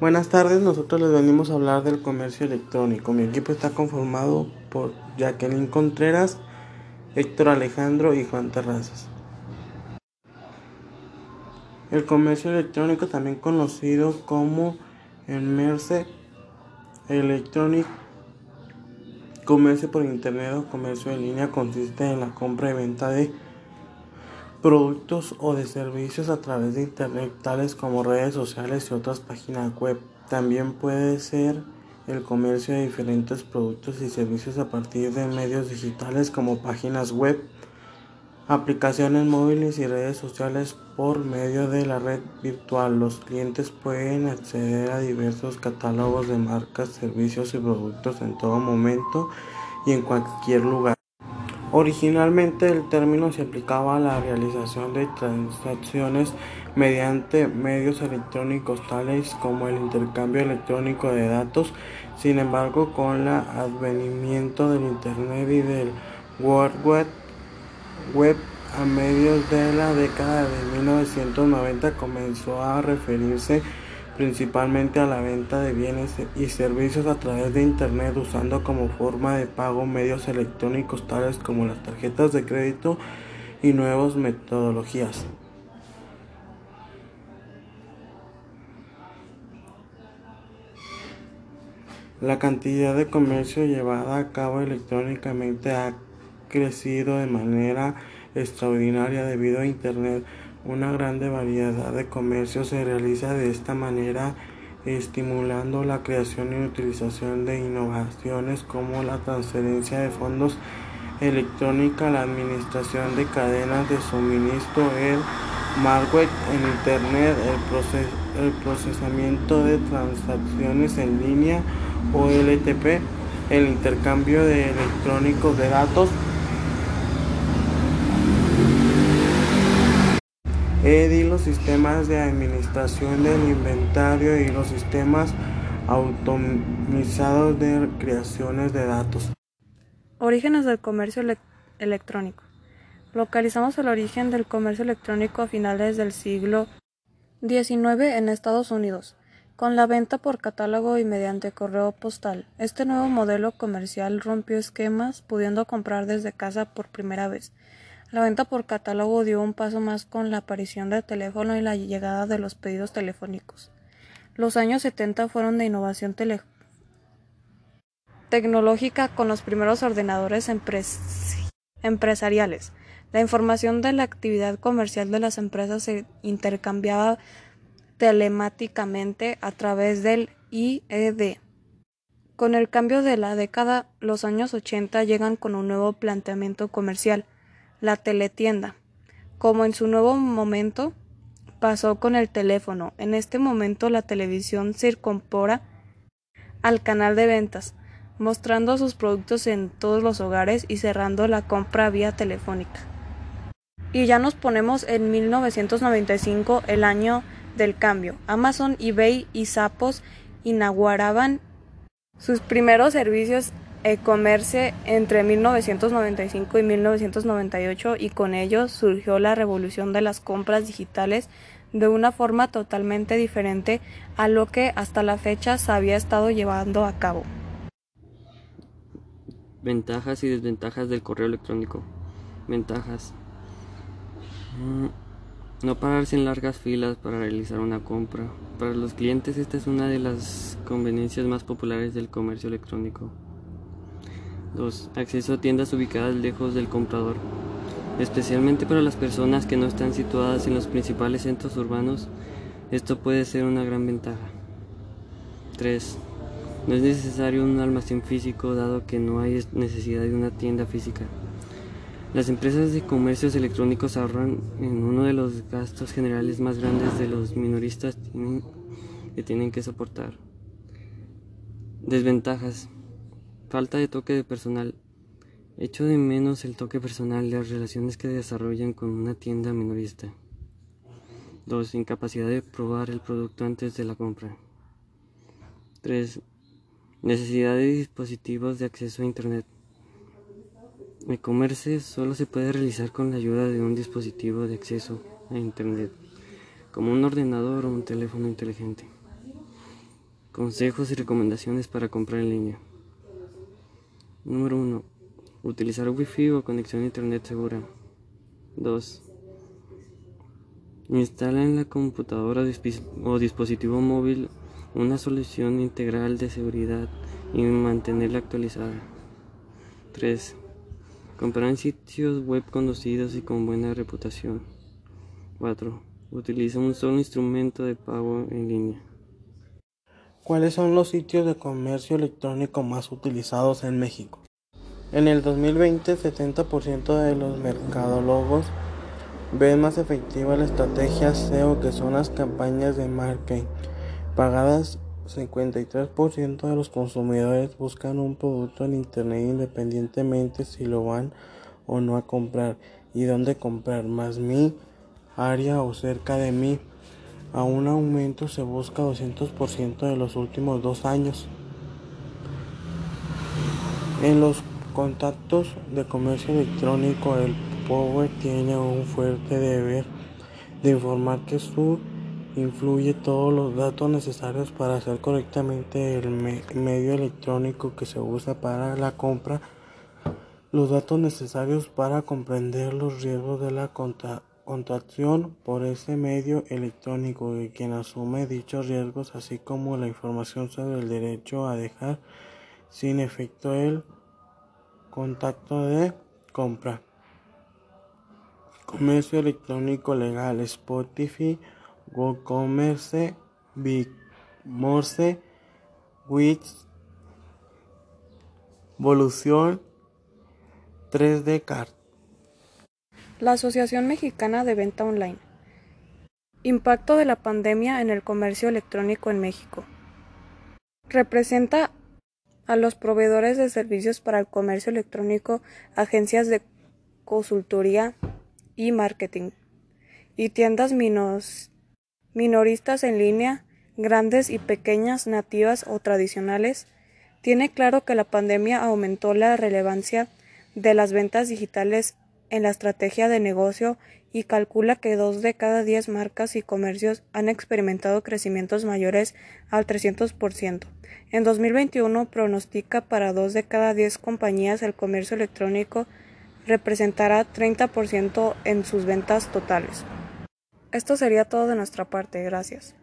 Buenas tardes, nosotros les venimos a hablar del comercio electrónico. Mi equipo está conformado por Jacqueline Contreras, Héctor Alejandro y Juan Terrazas. El comercio electrónico, también conocido como Merce Electronic Comercio por Internet o comercio en línea, consiste en la compra y venta de productos o de servicios a través de Internet, tales como redes sociales y otras páginas web. También puede ser el comercio de diferentes productos y servicios a partir de medios digitales como páginas web, aplicaciones móviles y redes sociales por medio de la red virtual. Los clientes pueden acceder a diversos catálogos de marcas, servicios y productos en todo momento y en cualquier lugar. Originalmente el término se aplicaba a la realización de transacciones mediante medios electrónicos tales como el intercambio electrónico de datos. Sin embargo, con el advenimiento del Internet y del World Web a mediados de la década de 1990 comenzó a referirse principalmente a la venta de bienes y servicios a través de Internet usando como forma de pago medios electrónicos tales como las tarjetas de crédito y nuevas metodologías. La cantidad de comercio llevada a cabo electrónicamente ha crecido de manera extraordinaria debido a Internet. Una grande variedad de comercio se realiza de esta manera, estimulando la creación y utilización de innovaciones como la transferencia de fondos electrónica, la administración de cadenas de suministro, el market en Internet, el, el procesamiento de transacciones en línea o LTP, el intercambio de electrónicos de datos, EDI, los sistemas de administración del inventario y los sistemas automatizados de creaciones de datos. Orígenes del comercio electrónico. Localizamos el origen del comercio electrónico a finales del siglo XIX en Estados Unidos, con la venta por catálogo y mediante correo postal. Este nuevo modelo comercial rompió esquemas, pudiendo comprar desde casa por primera vez. La venta por catálogo dio un paso más con la aparición del teléfono y la llegada de los pedidos telefónicos. Los años 70 fueron de innovación tecnológica con los primeros ordenadores empresariales. La información de la actividad comercial de las empresas se intercambiaba telemáticamente a través del IED. Con el cambio de la década, los años 80 llegan con un nuevo planteamiento comercial la teletienda. Como en su nuevo momento pasó con el teléfono, en este momento la televisión se al canal de ventas, mostrando sus productos en todos los hogares y cerrando la compra vía telefónica. Y ya nos ponemos en 1995, el año del cambio. Amazon, eBay y Zappos inauguraban sus primeros servicios e-commerce entre 1995 y 1998 y con ello surgió la revolución de las compras digitales de una forma totalmente diferente a lo que hasta la fecha se había estado llevando a cabo. Ventajas y desventajas del correo electrónico. Ventajas. Mm, no pararse en largas filas para realizar una compra. Para los clientes esta es una de las conveniencias más populares del comercio electrónico. 2. Acceso a tiendas ubicadas lejos del comprador. Especialmente para las personas que no están situadas en los principales centros urbanos, esto puede ser una gran ventaja. 3. No es necesario un almacén físico dado que no hay necesidad de una tienda física. Las empresas de comercios electrónicos ahorran en uno de los gastos generales más grandes de los minoristas que tienen que soportar. Desventajas. Falta de toque de personal. Echo de menos el toque personal de las relaciones que desarrollan con una tienda minorista. 2. Incapacidad de probar el producto antes de la compra. 3. Necesidad de dispositivos de acceso a Internet. El comercio solo se puede realizar con la ayuda de un dispositivo de acceso a Internet, como un ordenador o un teléfono inteligente. Consejos y recomendaciones para comprar en línea. Número 1. Utilizar Wi-Fi o conexión a Internet segura. 2. Instala en la computadora o dispositivo móvil una solución integral de seguridad y mantenerla actualizada. 3. Comprar en sitios web conocidos y con buena reputación. 4. Utiliza un solo instrumento de pago en línea. ¿Cuáles son los sitios de comercio electrónico más utilizados en México? En el 2020, 70% de los mercadólogos ven más efectiva la estrategia SEO que son las campañas de marketing pagadas. 53% de los consumidores buscan un producto en Internet independientemente si lo van o no a comprar y dónde comprar, más mi área o cerca de mí. A un aumento se busca 200% de los últimos dos años. En los contactos de comercio electrónico, el Power tiene un fuerte deber de informar que su influye todos los datos necesarios para hacer correctamente el medio electrónico que se usa para la compra, los datos necesarios para comprender los riesgos de la contracción por ese medio electrónico y quien asume dichos riesgos, así como la información sobre el derecho a dejar sin efecto el contacto de compra. Comercio electrónico legal, Spotify, WooCommerce, BigMorse, Wix, Evolución, 3D Card. La Asociación Mexicana de Venta Online. Impacto de la pandemia en el comercio electrónico en México. Representa a los proveedores de servicios para el comercio electrónico, agencias de consultoría y marketing, y tiendas minoristas en línea, grandes y pequeñas, nativas o tradicionales, tiene claro que la pandemia aumentó la relevancia de las ventas digitales en la estrategia de negocio y calcula que dos de cada diez marcas y comercios han experimentado crecimientos mayores al 300%. En 2021 pronostica para dos de cada diez compañías el comercio electrónico representará 30% en sus ventas totales. Esto sería todo de nuestra parte. Gracias.